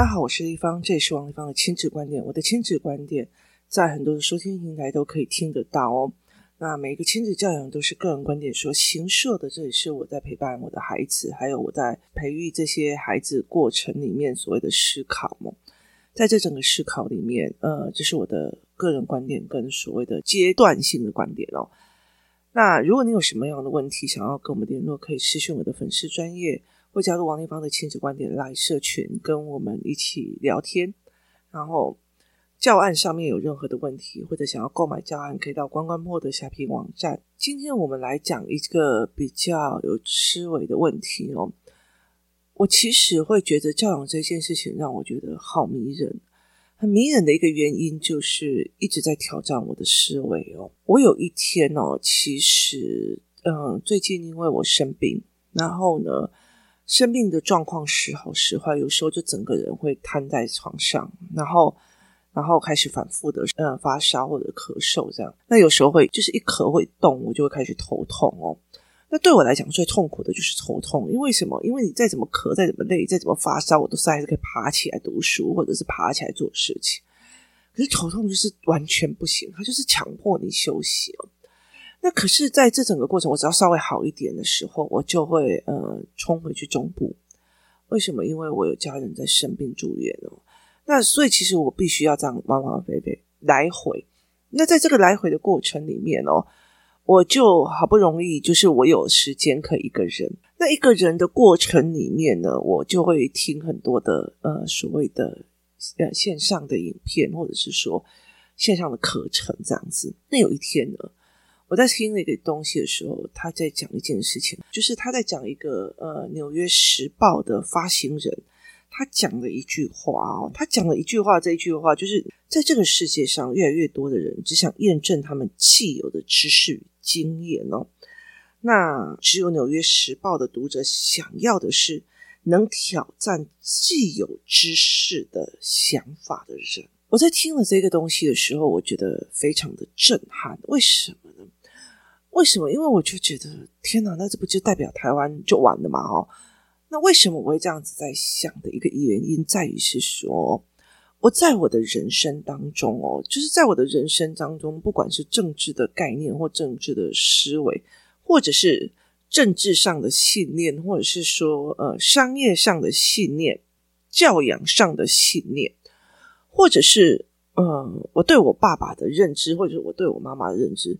大家好，我是丽芳，这也是王丽芳的亲子观点。我的亲子观点在很多的收听平台都可以听得到哦。那每一个亲子教养都是个人观点说行设的，这也是我在陪伴我的孩子，还有我在培育这些孩子过程里面所谓的思考嘛。在这整个思考里面，呃，这是我的个人观点跟所谓的阶段性的观点哦。那如果你有什么样的问题想要跟我们联络，可以私讯我的粉丝专业。会加入王立芳的亲子观点来社群，跟我们一起聊天。然后教案上面有任何的问题，或者想要购买教案，可以到关关破的下皮网站。今天我们来讲一个比较有思维的问题哦。我其实会觉得教养这件事情让我觉得好迷人，很迷人的一个原因就是一直在挑战我的思维哦。我有一天哦，其实嗯，最近因为我生病，然后呢。生病的状况时好时坏，有时候就整个人会瘫在床上，然后，然后开始反复的嗯发烧或者咳嗽这样。那有时候会就是一咳会动，我就会开始头痛哦。那对我来讲最痛苦的就是头痛，因为什么？因为你再怎么咳，再怎么累，再怎么发烧，我都是还是可以爬起来读书，或者是爬起来做事情。可是头痛就是完全不行，它就是强迫你休息哦。那可是，在这整个过程，我只要稍微好一点的时候，我就会呃冲回去中部。为什么？因为我有家人在生病住院哦。那所以其实我必须要这样往往飞飞来回。那在这个来回的过程里面哦，我就好不容易就是我有时间可以一个人。那一个人的过程里面呢，我就会听很多的呃所谓的呃线上的影片，或者是说线上的课程这样子。那有一天呢。我在听那个东西的时候，他在讲一件事情，就是他在讲一个呃《纽约时报》的发行人，他讲了一句话哦，他讲了一句话，这一句话就是在这个世界上，越来越多的人只想验证他们既有的知识与经验哦，那只有《纽约时报》的读者想要的是能挑战既有知识的想法的人。我在听了这个东西的时候，我觉得非常的震撼，为什么？为什么？因为我就觉得，天哪，那这不就代表台湾就完了吗？哦，那为什么我会这样子在想的一个原因，在于是说，我在我的人生当中哦，就是在我的人生当中，不管是政治的概念或政治的思维，或者是政治上的信念，或者是说呃商业上的信念、教养上的信念，或者是呃我对我爸爸的认知，或者是我对我妈妈的认知。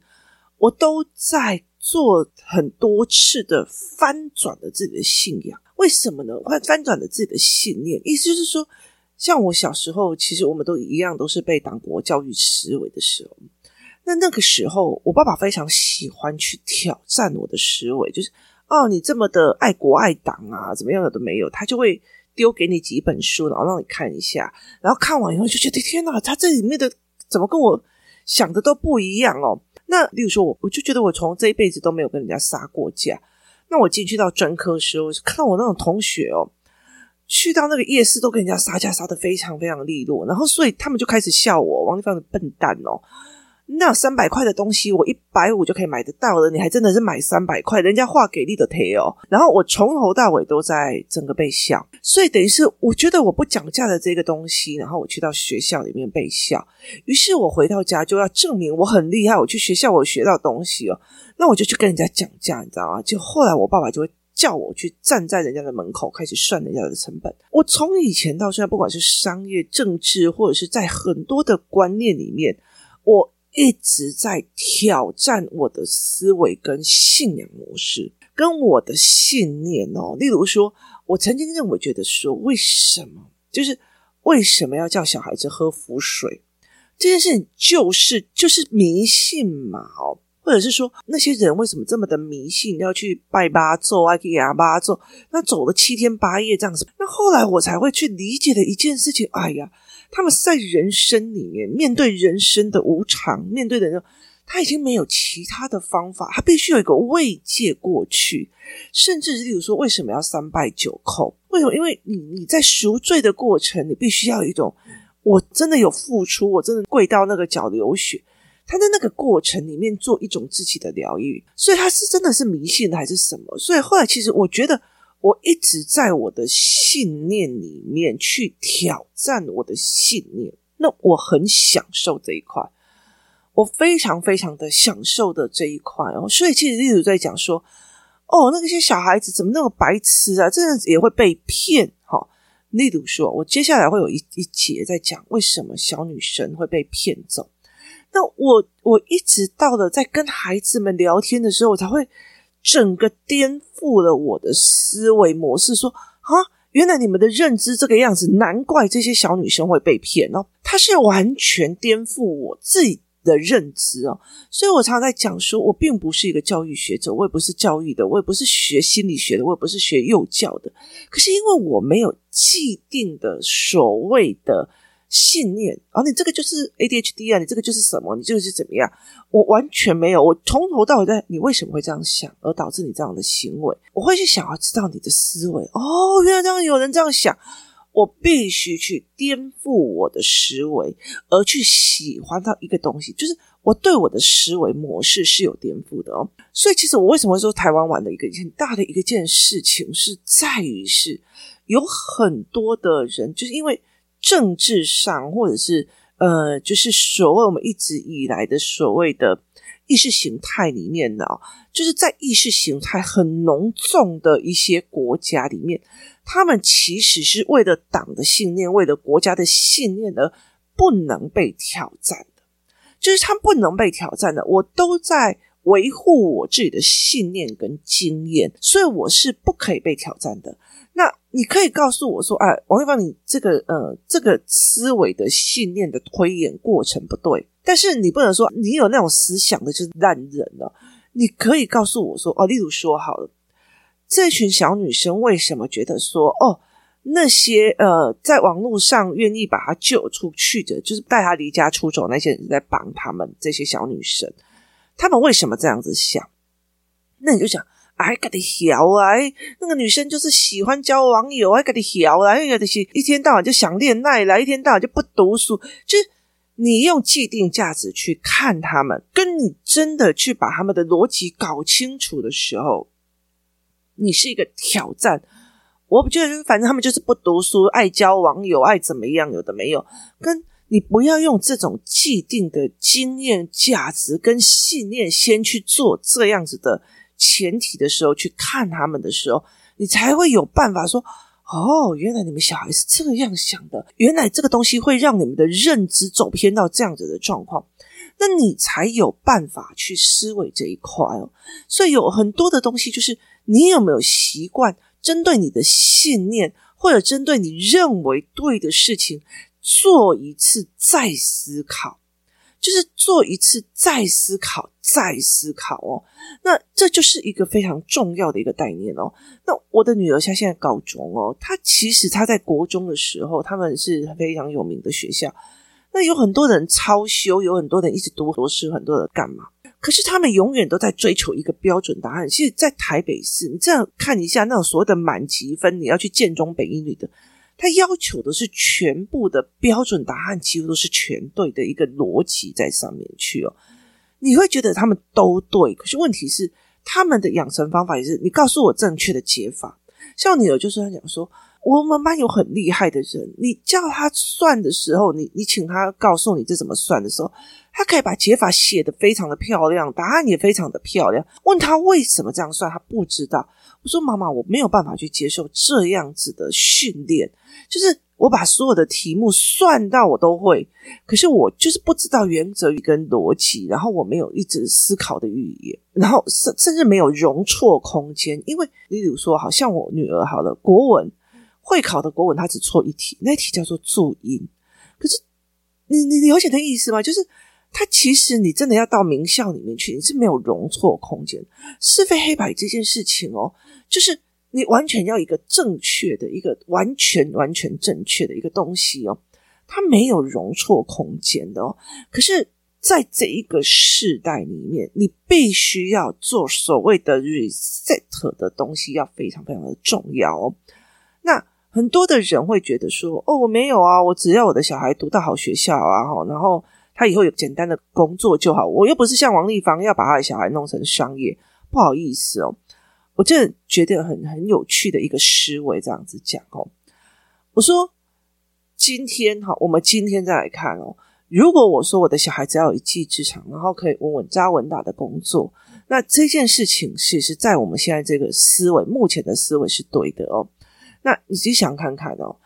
我都在做很多次的翻转了自己的信仰，为什么呢？翻翻转了自己的信念，意思就是说，像我小时候，其实我们都一样，都是被党国教育思维的时候。那那个时候，我爸爸非常喜欢去挑战我的思维，就是哦，你这么的爱国爱党啊，怎么样的都没有，他就会丢给你几本书，然后让你看一下，然后看完以后就觉得天哪，他这里面的怎么跟我想的都不一样哦。那，例如说，我我就觉得我从这一辈子都没有跟人家杀过架。那我进去到专科时候，看到我那种同学哦，去到那个夜市都跟人家杀价杀的非常非常利落，然后所以他们就开始笑我王丽芳的笨蛋哦。那三百块的东西，我一百五就可以买得到了，你还真的是买三百块？人家话给力的贴哦。然后我从头到尾都在整个被笑，所以等于是我觉得我不讲价的这个东西，然后我去到学校里面被笑。于是我回到家就要证明我很厉害，我去学校我学到东西哦，那我就去跟人家讲价，你知道吗？就后来我爸爸就会叫我去站在人家的门口开始算人家的成本。我从以前到现在，不管是商业、政治，或者是在很多的观念里面，我。一直在挑战我的思维跟信仰模式，跟我的信念哦。例如说，我曾经认为觉得说，为什么就是为什么要叫小孩子喝符水这件事情，就是就是迷信嘛哦，或者是说那些人为什么这么的迷信，要去拜八咒啊，给阿八咒，那走了七天八夜这样子。那后来我才会去理解的一件事情，哎呀。他们在人生里面面对人生的无常，面对的人，他已经没有其他的方法，他必须有一个慰藉过去，甚至例如说，为什么要三拜九叩？为什么？因为你你在赎罪的过程，你必须要有一种，我真的有付出，我真的跪到那个脚流血，他在那个过程里面做一种自己的疗愈，所以他是真的是迷信的还是什么？所以后来其实我觉得。我一直在我的信念里面去挑战我的信念，那我很享受这一块，我非常非常的享受的这一块哦。所以其实例如在讲说，哦，那些小孩子怎么那么白痴啊？这样子也会被骗哈、哦。例如说，我接下来会有一一节在讲为什么小女生会被骗走。那我我一直到了在跟孩子们聊天的时候，我才会。整个颠覆了我的思维模式，说啊，原来你们的认知这个样子，难怪这些小女生会被骗哦。他是完全颠覆我自己的认知哦，所以我常常在讲说，我并不是一个教育学者，我也不是教育的，我也不是学心理学的，我也不是学幼教的。可是因为我没有既定的所谓的。信念啊，你这个就是 ADHD 啊，你这个就是什么？你这个是怎么样？我完全没有，我从头到尾在，你为什么会这样想，而导致你这样的行为？我会去想要知道你的思维。哦，原来这样有人这样想，我必须去颠覆我的思维，而去喜欢到一个东西，就是我对我的思维模式是有颠覆的哦。所以，其实我为什么会说台湾玩的一个很大的一个件事情，是在于是有很多的人，就是因为。政治上，或者是呃，就是所谓我们一直以来的所谓的意识形态里面呢，就是在意识形态很浓重的一些国家里面，他们其实是为了党的信念，为了国家的信念而不能被挑战的，就是他不能被挑战的，我都在维护我自己的信念跟经验，所以我是不可以被挑战的。那你可以告诉我说，哎，王一芳，你这个呃，这个思维的信念的推演过程不对，但是你不能说你有那种思想的就是烂人了。你可以告诉我说，哦，例如说好了，这群小女生为什么觉得说，哦，那些呃，在网络上愿意把她救出去的，就是带她离家出走那些人在帮他们这些小女生，他们为什么这样子想？那你就想。哎，给你调啊！那个女生就是喜欢交网友，哎，给你调啊！哎呀，就是一天到晚就想恋爱了，一天到晚就不读书。就是你用既定价值去看他们，跟你真的去把他们的逻辑搞清楚的时候，你是一个挑战。我不觉得，反正他们就是不读书，爱交网友，爱怎么样，有的没有。跟你不要用这种既定的经验、价值跟信念，先去做这样子的。前提的时候去看他们的时候，你才会有办法说：哦，原来你们小孩是这样想的，原来这个东西会让你们的认知走偏到这样子的状况，那你才有办法去思维这一块哦。所以有很多的东西，就是你有没有习惯针对你的信念，或者针对你认为对的事情，做一次再思考。就是做一次再思考，再思考哦。那这就是一个非常重要的一个概念哦。那我的女儿她现在高中哦，她其实她在国中的时候，他们是非常有名的学校。那有很多人超修，有很多人一直读博士，很多人干嘛？可是他们永远都在追求一个标准答案。其实，在台北市，你这样看一下那种所谓的满级分，你要去建中、北一女的。他要求的是全部的标准答案，几乎都是全对的一个逻辑在上面去哦。你会觉得他们都对，可是问题是他们的养成方法也是你告诉我正确的解法。像你有就是他讲说，我们班有很厉害的人，你叫他算的时候，你你请他告诉你这怎么算的时候，他可以把解法写得非常的漂亮，答案也非常的漂亮。问他为什么这样算，他不知道。我说妈妈，我没有办法去接受这样子的训练，就是我把所有的题目算到我都会，可是我就是不知道原则跟逻辑，然后我没有一直思考的语言，然后甚甚至没有容错空间。因为例如说，好像我女儿好了，国文会考的国文，他只错一题，那题叫做注音。可是你你了解的意思吗？就是。他其实，你真的要到名校里面去，你是没有容错空间。是非黑白这件事情哦，就是你完全要一个正确的一个完全完全正确的一个东西哦，它没有容错空间的哦。可是，在这一个世代里面，你必须要做所谓的 reset 的东西，要非常非常的重要哦。那很多的人会觉得说：“哦，我没有啊，我只要我的小孩读到好学校啊，然后。”他以后有简单的工作就好，我又不是像王立芳要把他的小孩弄成商业，不好意思哦。我真的觉得很很有趣的一个思维，这样子讲哦。我说今天哈，我们今天再来看哦。如果我说我的小孩只要有一技之长，然后可以稳稳扎稳打的工作，那这件事情其实，在我们现在这个思维，目前的思维是对的哦。那你自己想看看哦。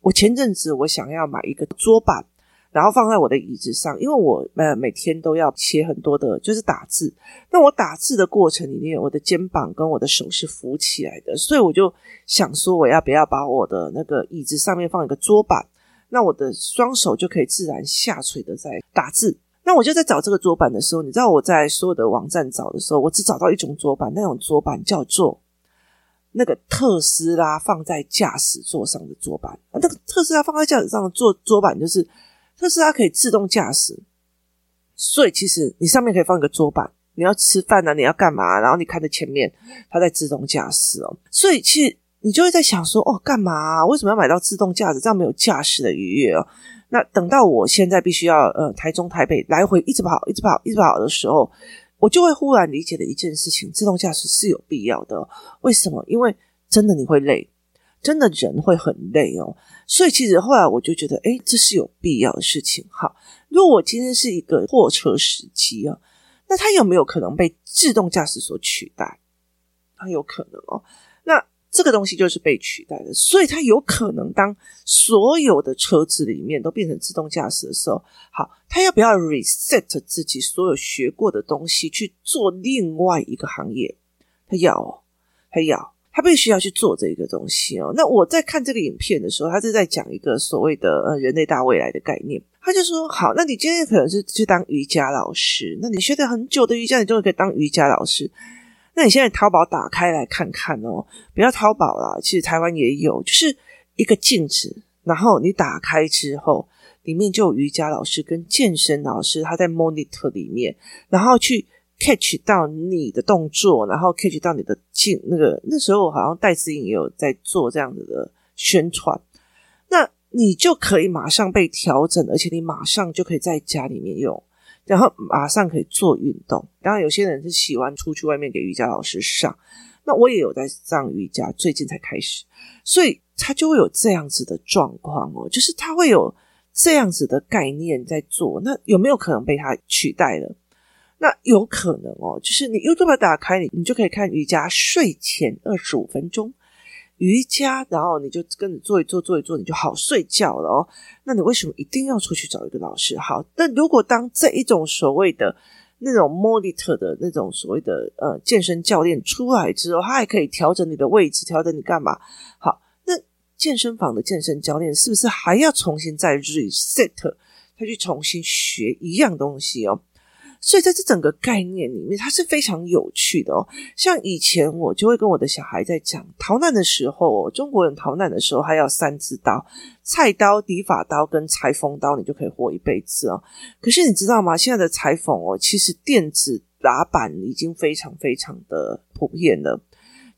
我前阵子我想要买一个桌板，然后放在我的椅子上，因为我呃每天都要写很多的，就是打字。那我打字的过程里面，我的肩膀跟我的手是浮起来的，所以我就想说，我要不要把我的那个椅子上面放一个桌板？那我的双手就可以自然下垂的在打字。那我就在找这个桌板的时候，你知道我在所有的网站找的时候，我只找到一种桌板，那种桌板叫做那个特斯拉放在驾驶座上的桌板。那个特斯拉放在驾驶上的桌桌板就是特斯拉可以自动驾驶，所以其实你上面可以放一个桌板，你要吃饭啊，你要干嘛？然后你看着前面，它在自动驾驶哦，所以其实。你就会在想说，哦，干嘛啊？为什么要买到自动驾驶？这样没有驾驶的愉悦哦。那等到我现在必须要呃台中台北来回一直跑，一直跑，一直跑的时候，我就会忽然理解了一件事情：自动驾驶是有必要的。为什么？因为真的你会累，真的人会很累哦。所以其实后来我就觉得，诶，这是有必要的事情。好，如果我今天是一个货车司机啊，那他有没有可能被自动驾驶所取代？很有可能哦。这个东西就是被取代的，所以它有可能当所有的车子里面都变成自动驾驶的时候，好，它要不要 reset 自己所有学过的东西去做另外一个行业？它要，它要，它必须要去做这一个东西哦。那我在看这个影片的时候，他是在讲一个所谓的呃人类大未来的概念。他就说：好，那你今天可能是去当瑜伽老师，那你学了很久的瑜伽，你终于可以当瑜伽老师。那你现在淘宝打开来看看哦，不要淘宝啦，其实台湾也有，就是一个镜子，然后你打开之后，里面就有瑜伽老师跟健身老师，他在 monitor 里面，然后去 catch 到你的动作，然后 catch 到你的镜，那个那时候好像戴思颖也有在做这样子的宣传，那你就可以马上被调整，而且你马上就可以在家里面用。然后马上可以做运动。当然，有些人是喜欢出去外面给瑜伽老师上。那我也有在上瑜伽，最近才开始，所以他就会有这样子的状况哦，就是他会有这样子的概念在做。那有没有可能被他取代了？那有可能哦，就是你 YouTube 打开，你你就可以看瑜伽睡前二十五分钟。瑜伽，然后你就跟着做一做，做一做，你就好睡觉了哦。那你为什么一定要出去找一个老师？好，但如果当这一种所谓的那种 monitor 的那种所谓的呃健身教练出来之后，他还可以调整你的位置，调整你干嘛？好，那健身房的健身教练是不是还要重新再 reset，他去重新学一样东西哦？所以在这整个概念里面，它是非常有趣的哦。像以前我就会跟我的小孩在讲，逃难的时候，中国人逃难的时候他要三支刀：菜刀、理发刀跟裁缝刀，你就可以活一辈子哦。可是你知道吗？现在的裁缝哦，其实电子打板已经非常非常的普遍了。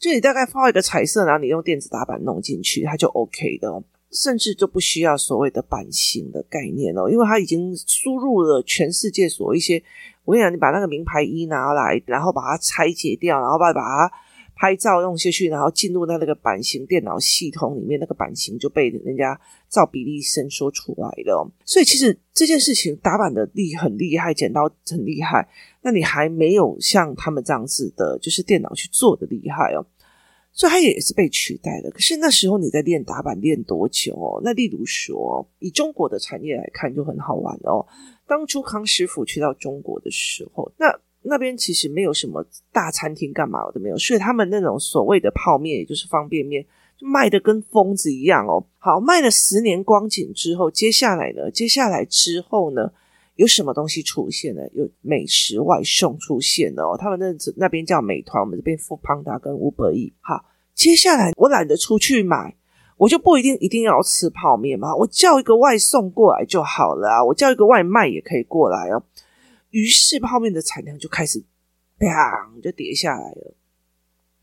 就你大概画一个彩色，然后你用电子打板弄进去，它就 OK 的。甚至就不需要所谓的版型的概念哦，因为它已经输入了全世界所一些。我跟你讲，你把那个名牌衣拿来，然后把它拆解掉，然后把把它拍照用下去，然后进入到那个版型电脑系统里面，那个版型就被人家照比例伸缩出来了。所以其实这件事情打版的力很厉害，剪刀很厉害，那你还没有像他们这样子的，就是电脑去做的厉害哦。所以它也是被取代的。可是那时候你在练打板练多久哦？那例如说，以中国的产业来看，就很好玩哦。当初康师傅去到中国的时候，那那边其实没有什么大餐厅，干嘛都没有，所以他们那种所谓的泡面，也就是方便面，就卖的跟疯子一样哦。好，卖了十年光景之后，接下来呢？接下来之后呢？有什么东西出现呢？有美食外送出现哦。他们那那边叫美团，我们这边 Foodpanda 跟 Uber Eats。好，接下来我懒得出去买。我就不一定一定要吃泡面嘛，我叫一个外送过来就好了啊，我叫一个外卖也可以过来哦。于是泡面的产量就开始砰就跌下来了。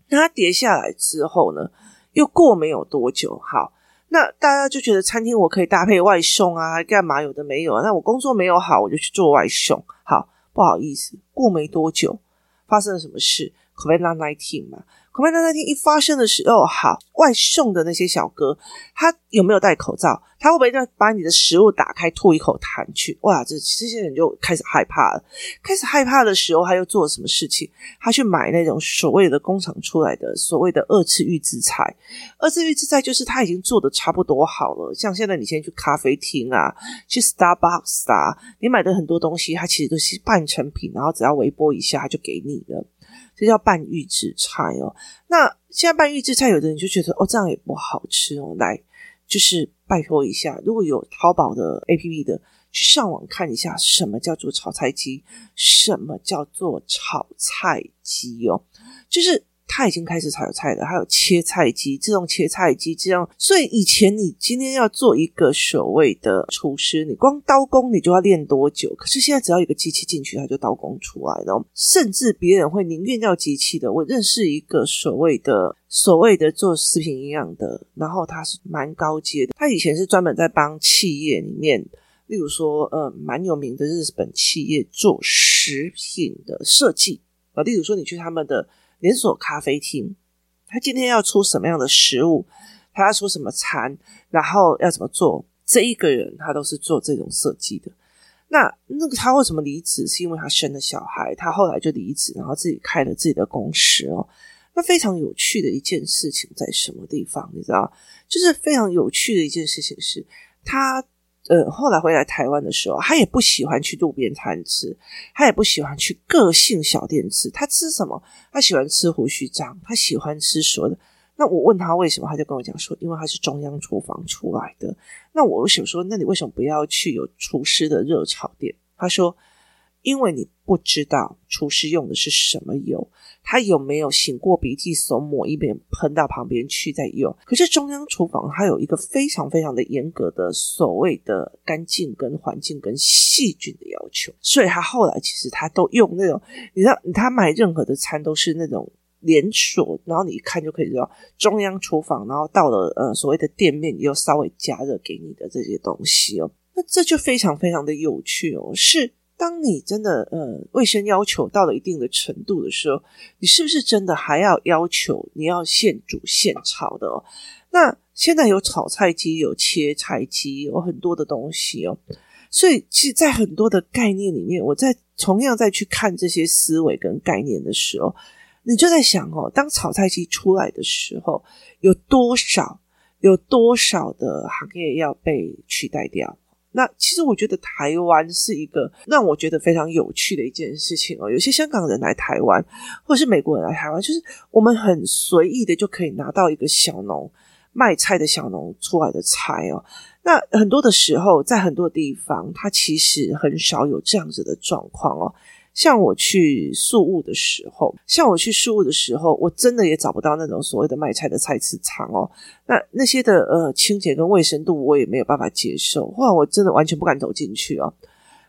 那它跌下来之后呢，又过没有多久，好，那大家就觉得餐厅我可以搭配外送啊，干嘛有的没有啊？那我工作没有好，我就去做外送。好，不好意思，过没多久发生了什么事？COVID-19 嘛。恐怕在那天一发生的时候，好，外送的那些小哥，他有没有戴口罩？他会不会让把你的食物打开吐一口痰去？哇，这这些人就开始害怕了。开始害怕的时候，他又做了什么事情？他去买那种所谓的工厂出来的所谓的二次预制菜。二次预制菜就是他已经做的差不多好了。像现在你先去咖啡厅啊，去 Starbucks 啊，你买的很多东西，它其实都是半成品，然后只要微波一下，他就给你了。这叫拌预制菜哦。那现在拌预制菜，有的人就觉得哦，这样也不好吃哦。来，就是拜托一下，如果有淘宝的 APP 的，去上网看一下，什么叫做炒菜机，什么叫做炒菜机哦，就是。他已经开始炒菜了，还有切菜机，自动切菜机这样。所以以前你今天要做一个所谓的厨师，你光刀工你就要练多久？可是现在只要一个机器进去，它就刀工出来了。甚至别人会宁愿要机器的。我认识一个所谓的所谓的做食品营养的，然后他是蛮高阶的。他以前是专门在帮企业里面，例如说呃蛮有名的日本企业做食品的设计啊，例如说你去他们的。连锁咖啡厅，他今天要出什么样的食物，他要出什么餐，然后要怎么做？这一个人他都是做这种设计的。那那个他为什么离职？是因为他生了小孩，他后来就离职，然后自己开了自己的公司哦。那非常有趣的一件事情在什么地方？你知道，就是非常有趣的一件事情是他。呃，后来回来台湾的时候，他也不喜欢去路边摊吃，他也不喜欢去个性小店吃。他吃什么？他喜欢吃胡须章，他喜欢吃熟的。那我问他为什么，他就跟我讲说，因为他是中央厨房出来的。那我想说，那你为什么不要去有厨师的热炒店？他说。因为你不知道厨师用的是什么油，他有没有擤过鼻涕，手抹一遍喷到旁边去再用。可是中央厨房它有一个非常非常的严格的所谓的干净跟环境跟细菌的要求，所以他后来其实他都用那种，你知道，他买任何的餐都是那种连锁，然后你一看就可以知道中央厨房，然后到了呃所谓的店面又稍微加热给你的这些东西哦，那这就非常非常的有趣哦，是。当你真的呃卫生要求到了一定的程度的时候，你是不是真的还要要求你要现煮现炒的哦？那现在有炒菜机，有切菜机，有很多的东西哦。所以其实，在很多的概念里面，我在同样再去看这些思维跟概念的时候，你就在想哦，当炒菜机出来的时候，有多少有多少的行业要被取代掉？那其实我觉得台湾是一个让我觉得非常有趣的一件事情哦。有些香港人来台湾，或是美国人来台湾，就是我们很随意的就可以拿到一个小农卖菜的小农出来的菜哦。那很多的时候，在很多地方，它其实很少有这样子的状况哦。像我去宿务的时候，像我去宿务的时候，我真的也找不到那种所谓的卖菜的菜市场哦。那那些的呃清洁跟卫生度，我也没有办法接受，或我真的完全不敢走进去哦。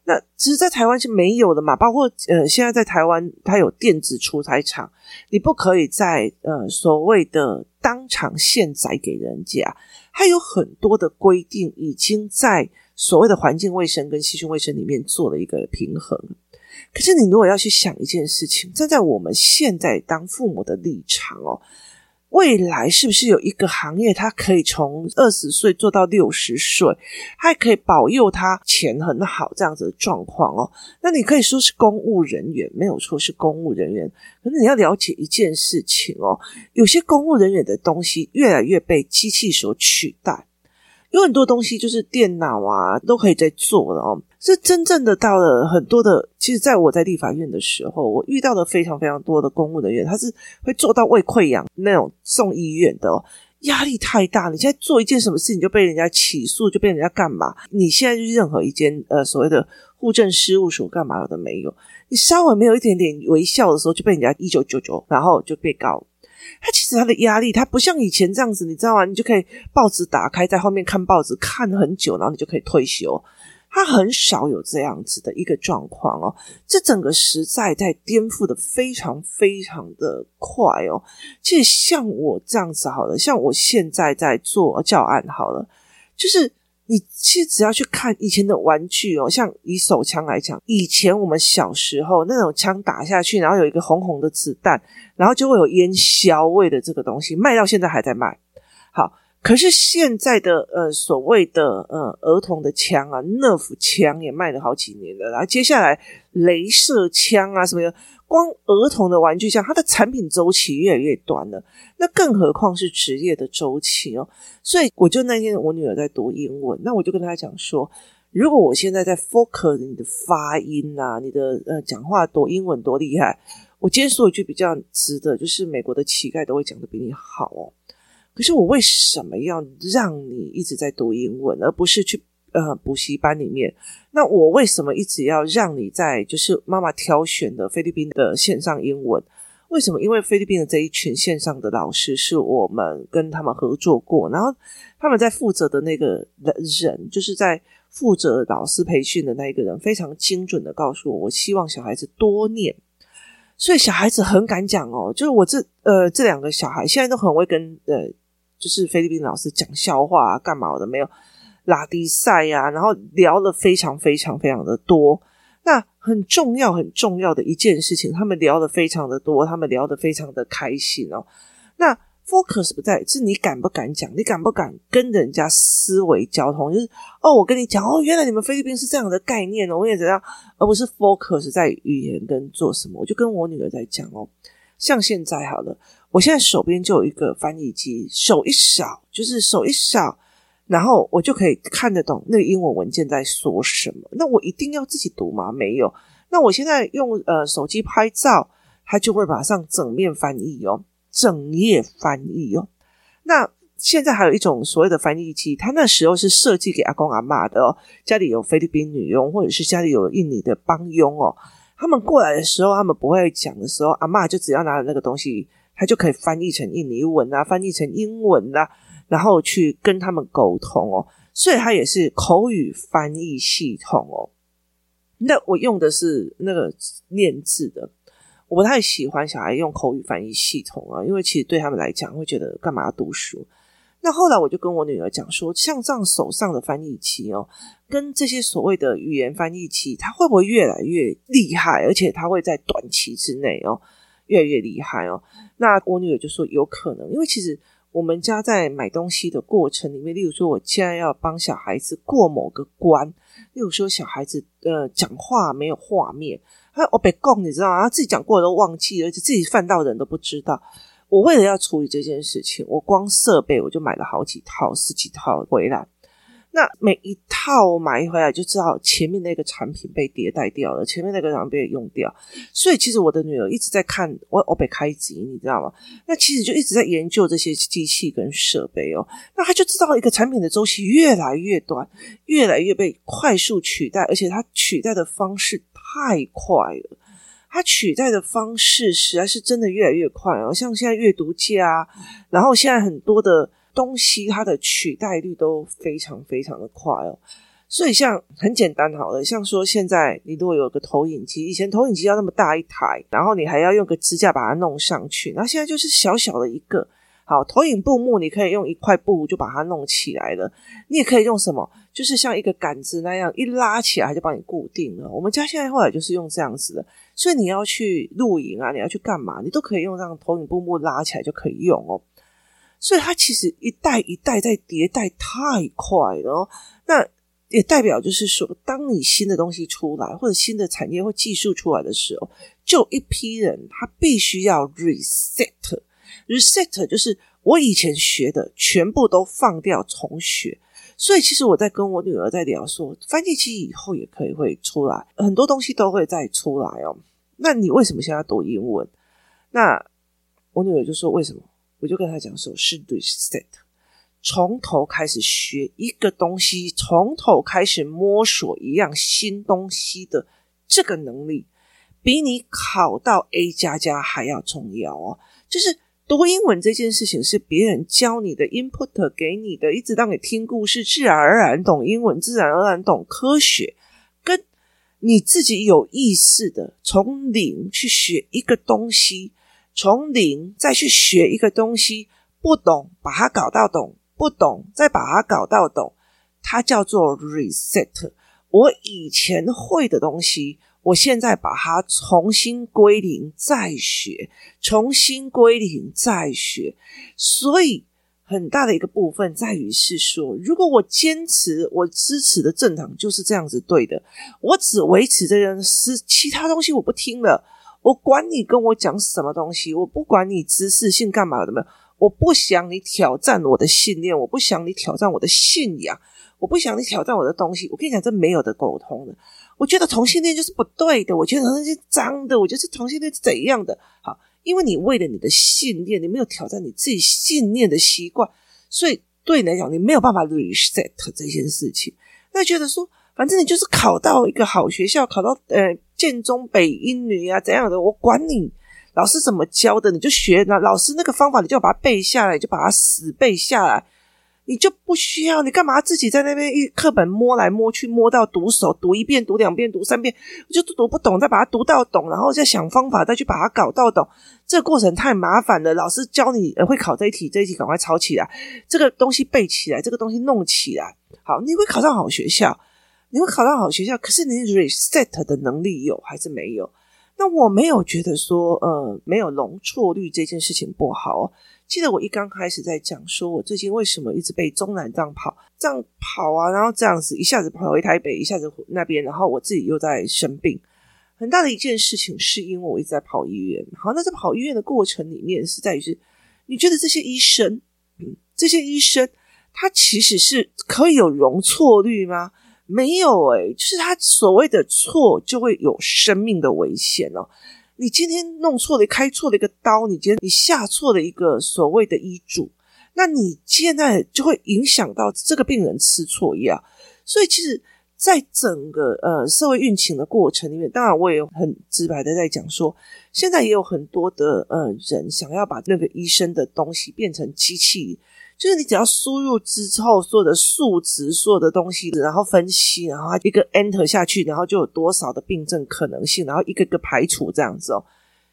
那其实，在台湾是没有的嘛。包括呃，现在在台湾，它有电子出菜场，你不可以在呃所谓的当场现宰给人家，它有很多的规定，已经在所谓的环境卫生跟细菌卫生里面做了一个平衡。可是，你如果要去想一件事情，站在我们现在当父母的立场哦，未来是不是有一个行业，它可以从二十岁做到六十岁，还可以保佑他钱很好这样子的状况哦？那你可以说是公务人员，没有错，是公务人员。可是你要了解一件事情哦，有些公务人员的东西越来越被机器所取代。有很多东西就是电脑啊都可以在做的哦，是真正的到了很多的。其实，在我在立法院的时候，我遇到的非常非常多的公务人员，他是会做到胃溃疡那种送医院的哦，压力太大。你现在做一件什么事情就被人家起诉，就被人家干嘛？你现在就是任何一间呃所谓的户政事务所干嘛有的没有，你稍微没有一点点微笑的时候，就被人家一九九九，然后就被告。他其实他的压力，他不像以前这样子，你知道吗？你就可以报纸打开，在后面看报纸看很久，然后你就可以退休。他很少有这样子的一个状况哦。这整个时代在颠覆的非常非常的快哦。其实像我这样子好了，像我现在在做教案好了，就是你其实只要去看以前的玩具哦，像以手枪来讲，以前我们小时候那种枪打下去，然后有一个红红的子弹，然后就会有烟硝味的这个东西，卖到现在还在卖。好，可是现在的呃所谓的呃儿童的枪啊，Nerf 枪也卖了好几年了，然后接下来镭射枪啊什么的。光儿童的玩具像，它的产品周期越来越短了，那更何况是职业的周期哦。所以，我就那天我女儿在读英文，那我就跟她讲说，如果我现在在 focus 你的发音啊，你的呃讲话多英文多厉害，我今天说一句比较值得，就是美国的乞丐都会讲的比你好哦。可是我为什么要让你一直在读英文，而不是去？呃，补习班里面，那我为什么一直要让你在就是妈妈挑选的菲律宾的线上英文？为什么？因为菲律宾的这一群线上的老师是我们跟他们合作过，然后他们在负责的那个人，就是在负责老师培训的那一个人，非常精准的告诉我，我希望小孩子多念，所以小孩子很敢讲哦。就是我这呃这两个小孩现在都很会跟呃，就是菲律宾老师讲笑话啊，干嘛的没有。拉迪赛呀，然后聊了非常非常非常的多。那很重要很重要的一件事情，他们聊得非常的多，他们聊得非常的开心哦。那 focus 不在，是你敢不敢讲，你敢不敢跟人家思维交通？就是哦，我跟你讲哦，原来你们菲律宾是这样的概念哦，我也怎样，而不是 focus 在语言跟做什么。我就跟我女儿在讲哦，像现在好了，我现在手边就有一个翻译机，手一扫就是手一扫。然后我就可以看得懂那个英文文件在说什么。那我一定要自己读吗？没有。那我现在用呃手机拍照，它就会马上整面翻译哦，整页翻译哦。那现在还有一种所谓的翻译机，它那时候是设计给阿公阿妈的哦，家里有菲律宾女佣，或者是家里有印尼的帮佣哦。他们过来的时候，他们不会讲的时候，阿妈就只要拿着那个东西，它就可以翻译成印尼文啊，翻译成英文啊。然后去跟他们沟通哦，所以它也是口语翻译系统哦。那我用的是那个念字的，我不太喜欢小孩用口语翻译系统啊，因为其实对他们来讲会觉得干嘛要读书。那后来我就跟我女儿讲说，像这样手上的翻译器哦，跟这些所谓的语言翻译器，它会不会越来越厉害？而且它会在短期之内哦，越来越厉害哦。那我女儿就说有可能，因为其实。我们家在买东西的过程里面，例如说，我现在要帮小孩子过某个关，例如说，小孩子呃讲话没有画面，他我别讲，你知道吗？自己讲过的都忘记了，而且自己犯到的人都不知道。我为了要处理这件事情，我光设备我就买了好几套、十几套回来。那每一套买回来就知道前面那个产品被迭代掉了，前面那个产品被用掉，所以其实我的女儿一直在看我我被开机，你知道吗？那其实就一直在研究这些机器跟设备哦，那他就知道一个产品的周期越来越短，越来越被快速取代，而且它取代的方式太快了，它取代的方式实在是真的越来越快哦，像现在阅读器啊，然后现在很多的。东西它的取代率都非常非常的快哦，所以像很简单好了，像说现在你如果有个投影机，以前投影机要那么大一台，然后你还要用个支架把它弄上去，然后现在就是小小的一个，好，投影布幕你可以用一块布就把它弄起来了，你也可以用什么，就是像一个杆子那样一拉起来就帮你固定了。我们家现在后来就是用这样子的，所以你要去露营啊，你要去干嘛，你都可以用这样投影布幕拉起来就可以用哦。所以它其实一代一代在迭代太快了哦，那也代表就是说，当你新的东西出来，或者新的产业或技术出来的时候，就一批人他必须要 reset，reset 就是我以前学的全部都放掉重学。所以其实我在跟我女儿在聊说，翻译器以后也可以会出来，很多东西都会再出来哦。那你为什么现在要读英文？那我女儿就说为什么？我就跟他讲说，是 reset，从头开始学一个东西，从头开始摸索一样新东西的这个能力，比你考到 A 加加还要重要哦。就是读英文这件事情是别人教你的 input 给你的，一直让你听故事，自然而然懂英文，自然而然懂科学，跟你自己有意识的从零去学一个东西。从零再去学一个东西，不懂把它搞到懂，不懂再把它搞到懂，它叫做 reset。我以前会的东西，我现在把它重新归零再学，重新归零再学。所以很大的一个部分在于是说，如果我坚持我支持的政党就是这样子对的，我只维持这件事，其他东西我不听了。我管你跟我讲什么东西，我不管你知识性干嘛的没有，我不想你挑战我的信念，我不想你挑战我的信仰，我不想你挑战我的东西。我跟你讲，这没有的沟通的。我觉得同性恋就是不对的，我觉得那些脏的，我觉得是同性恋是怎样的？好，因为你为了你的信念，你没有挑战你自己信念的习惯，所以对你来讲，你没有办法 reset 这件事情。那觉得说，反正你就是考到一个好学校，考到呃。建中北英女啊，怎样的？我管你老师怎么教的，你就学那老师那个方法，你就把它背下来，就把它死背下来，你就不需要。你干嘛自己在那边一课本摸来摸去，摸到读熟，读一遍、读两遍、读三遍，就读不懂，再把它读到懂，然后再想方法，再去把它搞到懂。这个过程太麻烦了。老师教你会考这一题，这一题赶快抄起来，这个东西背起来，这个东西弄起来，好，你会考上好学校。你会考到好学校，可是你 reset 的能力有还是没有？那我没有觉得说，呃，没有容错率这件事情不好。记得我一刚开始在讲，说我最近为什么一直被中南这样跑，这样跑啊，然后这样子一下子跑回台北，一下子那边，然后我自己又在生病。很大的一件事情是因为我一直在跑医院。好，那在跑医院的过程里面，是在于是，你觉得这些医生，这些医生，他其实是可以有容错率吗？没有诶、就是他所谓的错就会有生命的危险哦。你今天弄错了，开错了一个刀，你今天你下错了一个所谓的医嘱，那你现在就会影响到这个病人吃错药。所以其实，在整个呃社会运行的过程里面，当然我也很直白的在讲说，现在也有很多的呃人想要把那个医生的东西变成机器。就是你只要输入之后，所有的数值、所有的东西，然后分析，然后一个 enter 下去，然后就有多少的病症可能性，然后一个个排除这样子哦，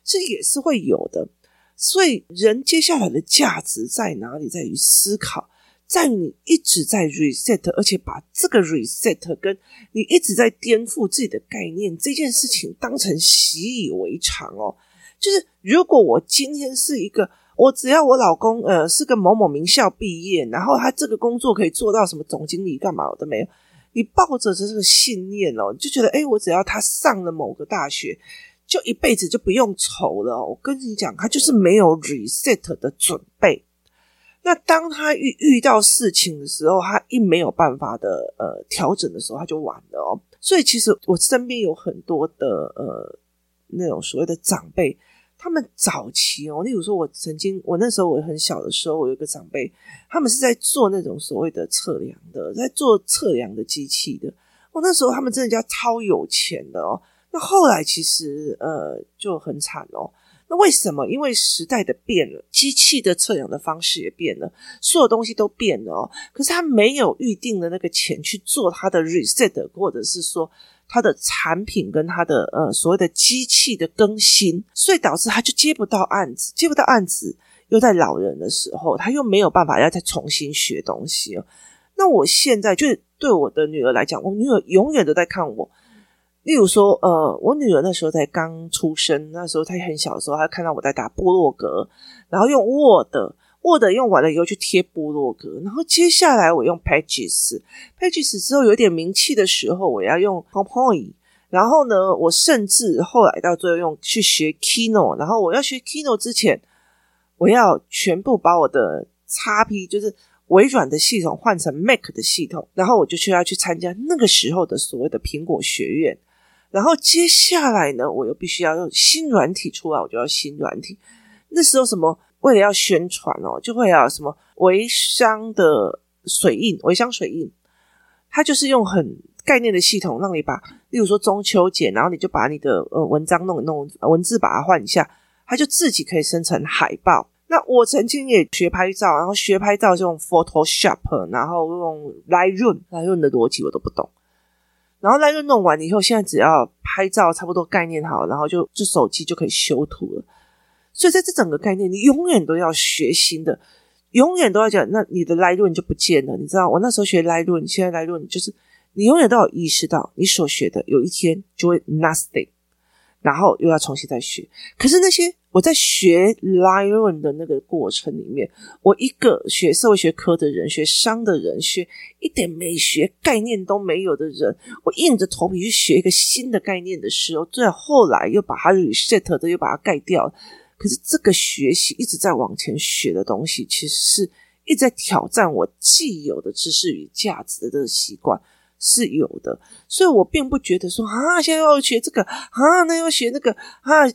这也是会有的。所以人接下来的价值在哪里？在于思考，在于你一直在 reset，而且把这个 reset 跟你一直在颠覆自己的概念这件事情当成习以为常哦。就是如果我今天是一个。我只要我老公呃是个某某名校毕业，然后他这个工作可以做到什么总经理干嘛我都没有。你抱着这个信念哦，你就觉得诶，我只要他上了某个大学，就一辈子就不用愁了。我跟你讲，他就是没有 reset 的准备。那当他遇遇到事情的时候，他一没有办法的呃调整的时候，他就完了哦。所以其实我身边有很多的呃那种所谓的长辈。他们早期哦，例如说，我曾经，我那时候我很小的时候，我有一个长辈，他们是在做那种所谓的测量的，在做测量的机器的。我、那时候他们真的叫超有钱的哦。那后来其实呃就很惨哦。那为什么？因为时代的变了，机器的测量的方式也变了，所有东西都变了哦。可是他没有预定的那个钱去做他的 reset，或者是说。他的产品跟他的呃所谓的机器的更新，所以导致他就接不到案子，接不到案子，又在老人的时候，他又没有办法要再重新学东西哦。那我现在就对我的女儿来讲，我女儿永远都在看我。例如说，呃，我女儿那时候才刚出生，那时候她很小的时候，她看到我在打部落格，然后用 Word。Word 用完了以后去贴部落格，然后接下来我用 Pages，Pages 之后有点名气的时候，我要用 PowerPoint，然后呢，我甚至后来到最后用去学 Keynote，然后我要学 Keynote 之前，我要全部把我的 XP 就是微软的系统换成 Mac 的系统，然后我就需要去参加那个时候的所谓的苹果学院，然后接下来呢，我又必须要用新软体出来，我就要新软体，那时候什么？为了要宣传哦，就会有什么微商的水印、微商水印，它就是用很概念的系统，让你把，例如说中秋节，然后你就把你的呃文章弄弄，文字把它换一下，它就自己可以生成海报。那我曾经也学拍照，然后学拍照就用 Photoshop，然后用 Lightroom，Lightroom 的逻辑我都不懂。然后 Lightroom 弄完以后，现在只要拍照差不多概念好，然后就就手机就可以修图了。所以在这整个概念，你永远都要学新的。永远都要讲，那你的来论就不见了。你知道，我那时候学来论，现在来论就是你永远都有意识到，你所学的有一天就会 nothing，然后又要重新再学。可是那些我在学来论的那个过程里面，我一个学社会学科的人，学商的人，学一点美学概念都没有的人，我硬着头皮去学一个新的概念的时候，最后来又把它 reset 的，又把它盖掉。可是这个学习一直在往前学的东西，其实是一直在挑战我既有的知识与价值的这个习惯是有的，所以我并不觉得说啊，现在要学这个啊，那要学那个啊，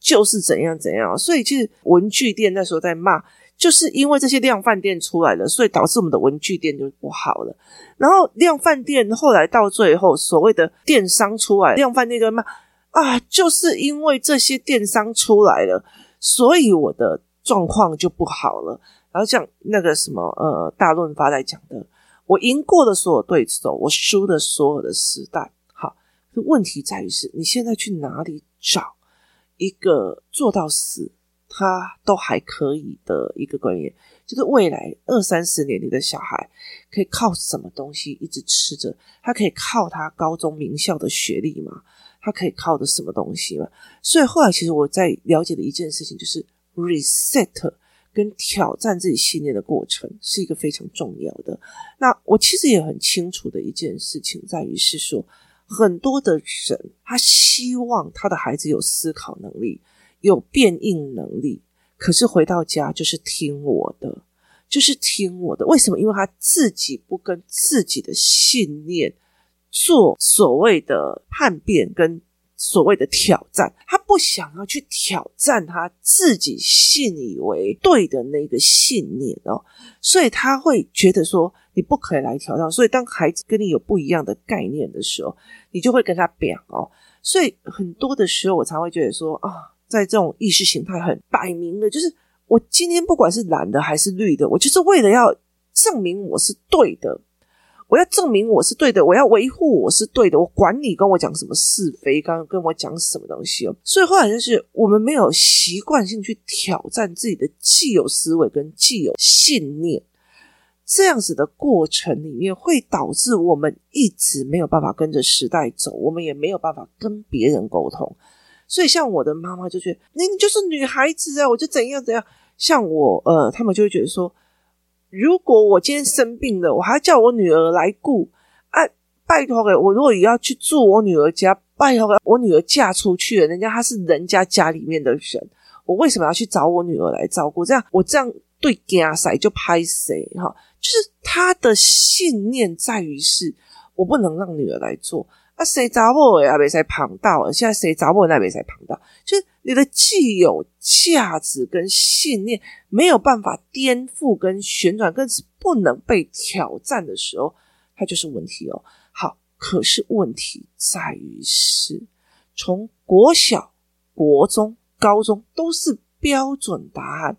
就是怎样怎样。所以其实文具店那时候在骂，就是因为这些量贩店出来了，所以导致我们的文具店就不好了。然后量贩店后来到最后，所谓的电商出来，量贩店就骂啊，就是因为这些电商出来了。所以我的状况就不好了。然后像那个什么呃大润发在讲的，我赢过的所有对手，我输的所有的时代。好，问题在于是你现在去哪里找一个做到死他都还可以的一个观念，就是未来二三十年你的小孩可以靠什么东西一直吃着？他可以靠他高中名校的学历吗？他可以靠的什么东西嘛？所以后来其实我在了解的一件事情，就是 reset 跟挑战自己信念的过程是一个非常重要的。那我其实也很清楚的一件事情，在于是说，很多的人他希望他的孩子有思考能力，有变应能力，可是回到家就是听我的，就是听我的。为什么？因为他自己不跟自己的信念。做所谓的叛变跟所谓的挑战，他不想要去挑战他自己信以为对的那个信念哦，所以他会觉得说你不可以来挑战。所以当孩子跟你有不一样的概念的时候，你就会跟他表哦。所以很多的时候，我才会觉得说啊，在这种意识形态很摆明的，就是我今天不管是蓝的还是绿的，我就是为了要证明我是对的。我要证明我是对的，我要维护我是对的，我管你跟我讲什么是非，刚刚跟我讲什么东西哦。所以后来就是我们没有习惯性去挑战自己的既有思维跟既有信念，这样子的过程里面会导致我们一直没有办法跟着时代走，我们也没有办法跟别人沟通。所以像我的妈妈就觉得，你就是女孩子啊，我就怎样怎样。像我呃，他们就会觉得说。如果我今天生病了，我还要叫我女儿来顾啊！拜托给我，如果也要去住我女儿家，拜托给我女儿嫁出去了，人家她是人家家里面的人，我为什么要去找我女儿来照顾？这样我这样对家谁就拍谁哈？就是他的信念在于是，我不能让女儿来做。啊，谁找我也没谁旁道，现在谁找我那没谁旁道，就是你的既有价值跟信念没有办法颠覆跟旋转，更是不能被挑战的时候，它就是问题哦。好，可是问题在于是，从国小、国中、高中都是标准答案，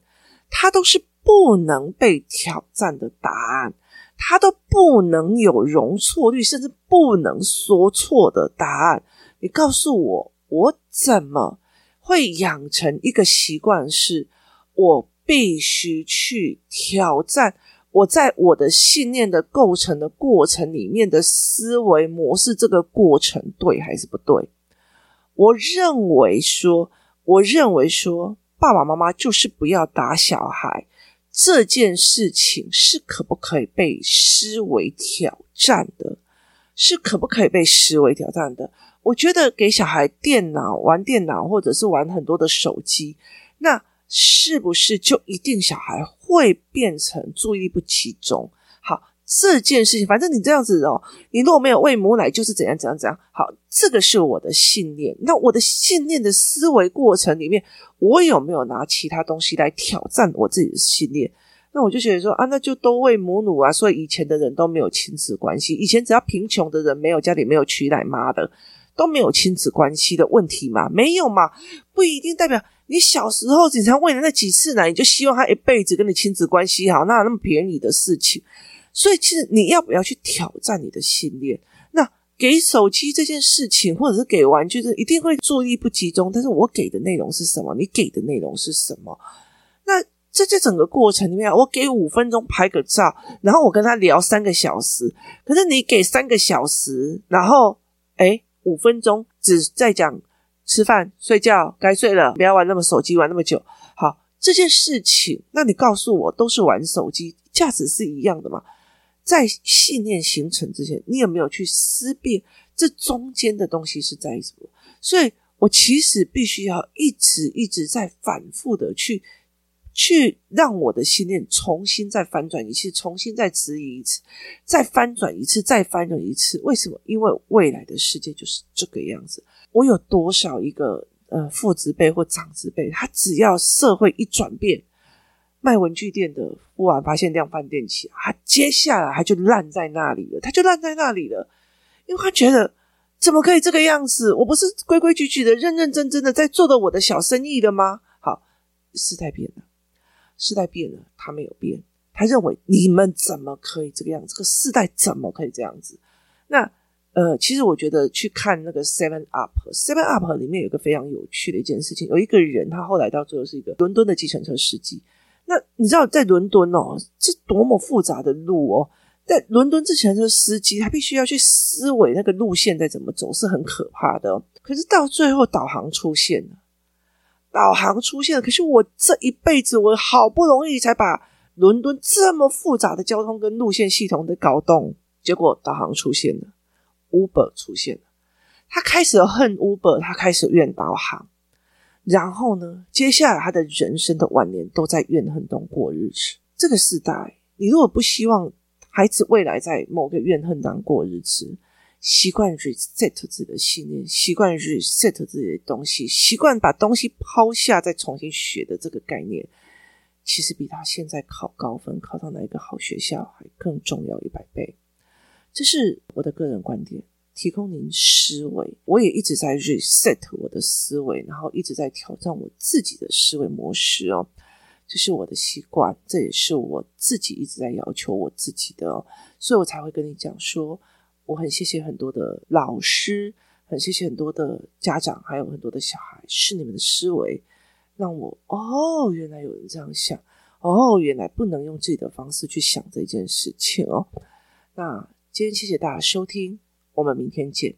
它都是不能被挑战的答案。他都不能有容错率，甚至不能说错的答案。你告诉我，我怎么会养成一个习惯？是我必须去挑战我在我的信念的构成的过程里面的思维模式，这个过程对还是不对？我认为说，我认为说，爸爸妈妈就是不要打小孩。这件事情是可不可以被视为挑战的？是可不可以被视为挑战的？我觉得给小孩电脑玩电脑，或者是玩很多的手机，那是不是就一定小孩会变成注意力不集中？好。这件事情，反正你这样子哦，你如果没有喂母奶，就是怎样怎样怎样。好，这个是我的信念。那我的信念的思维过程里面，我有没有拿其他东西来挑战我自己的信念？那我就觉得说啊，那就都喂母乳啊。所以以前的人都没有亲子关系，以前只要贫穷的人没有家里没有娶奶妈的，都没有亲子关系的问题嘛？没有嘛？不一定代表你小时候警察喂了那几次奶，你就希望他一辈子跟你亲子关系好？那有那么便宜的事情？所以，其实你要不要去挑战你的信念？那给手机这件事情，或者是给玩具，是一定会注意力不集中。但是我给的内容是什么？你给的内容是什么？那在这整个过程里面，我给五分钟拍个照，然后我跟他聊三个小时。可是你给三个小时，然后诶五分钟只在讲吃饭、睡觉，该睡了，不要玩那么手机，玩那么久。好，这件事情，那你告诉我，都是玩手机，价值是一样的吗？在信念形成之前，你有没有去思辨这中间的东西是在什么？所以我其实必须要一直一直在反复的去。去让我的信念重新再翻转一次，重新再质疑一次，再翻转一次，再翻转一次。为什么？因为未来的世界就是这个样子。我有多少一个呃父职辈或长职辈，他只要社会一转变，卖文具店的忽然发现量贩店起，他接下来他就烂在那里了，他就烂在那里了，因为他觉得怎么可以这个样子？我不是规规矩矩的、认认真真的在做的我的小生意的吗？好，时代变了。世代变了，他没有变。他认为你们怎么可以这个样子？这个世代怎么可以这样子？那呃，其实我觉得去看那个 Seven Up，Seven Up 里面有一个非常有趣的一件事情。有一个人，他后来到最后是一个伦敦的计程车司机。那你知道，在伦敦哦，这多么复杂的路哦，在伦敦计程车司机，他必须要去思维那个路线在怎么走，是很可怕的哦。可是到最后，导航出现了。导航出现了，可是我这一辈子，我好不容易才把伦敦这么复杂的交通跟路线系统的搞懂，结果导航出现了，Uber 出现了，他开始恨 Uber，他开始怨导航，然后呢，接下来他的人生的晚年都在怨恨中过日子。这个时代，你如果不希望孩子未来在某个怨恨当中过日子，习惯 reset 自己的信念，习惯 reset 自己的东西，习惯把东西抛下再重新学的这个概念，其实比他现在考高分考上哪一个好学校还更重要一百倍。这是我的个人观点，提供您思维。我也一直在 reset 我的思维，然后一直在挑战我自己的思维模式哦。这是我的习惯，这也是我自己一直在要求我自己的哦，所以我才会跟你讲说。我很谢谢很多的老师，很谢谢很多的家长，还有很多的小孩，是你们的思维让我哦，原来有人这样想，哦，原来不能用自己的方式去想这件事情哦。那今天谢谢大家收听，我们明天见。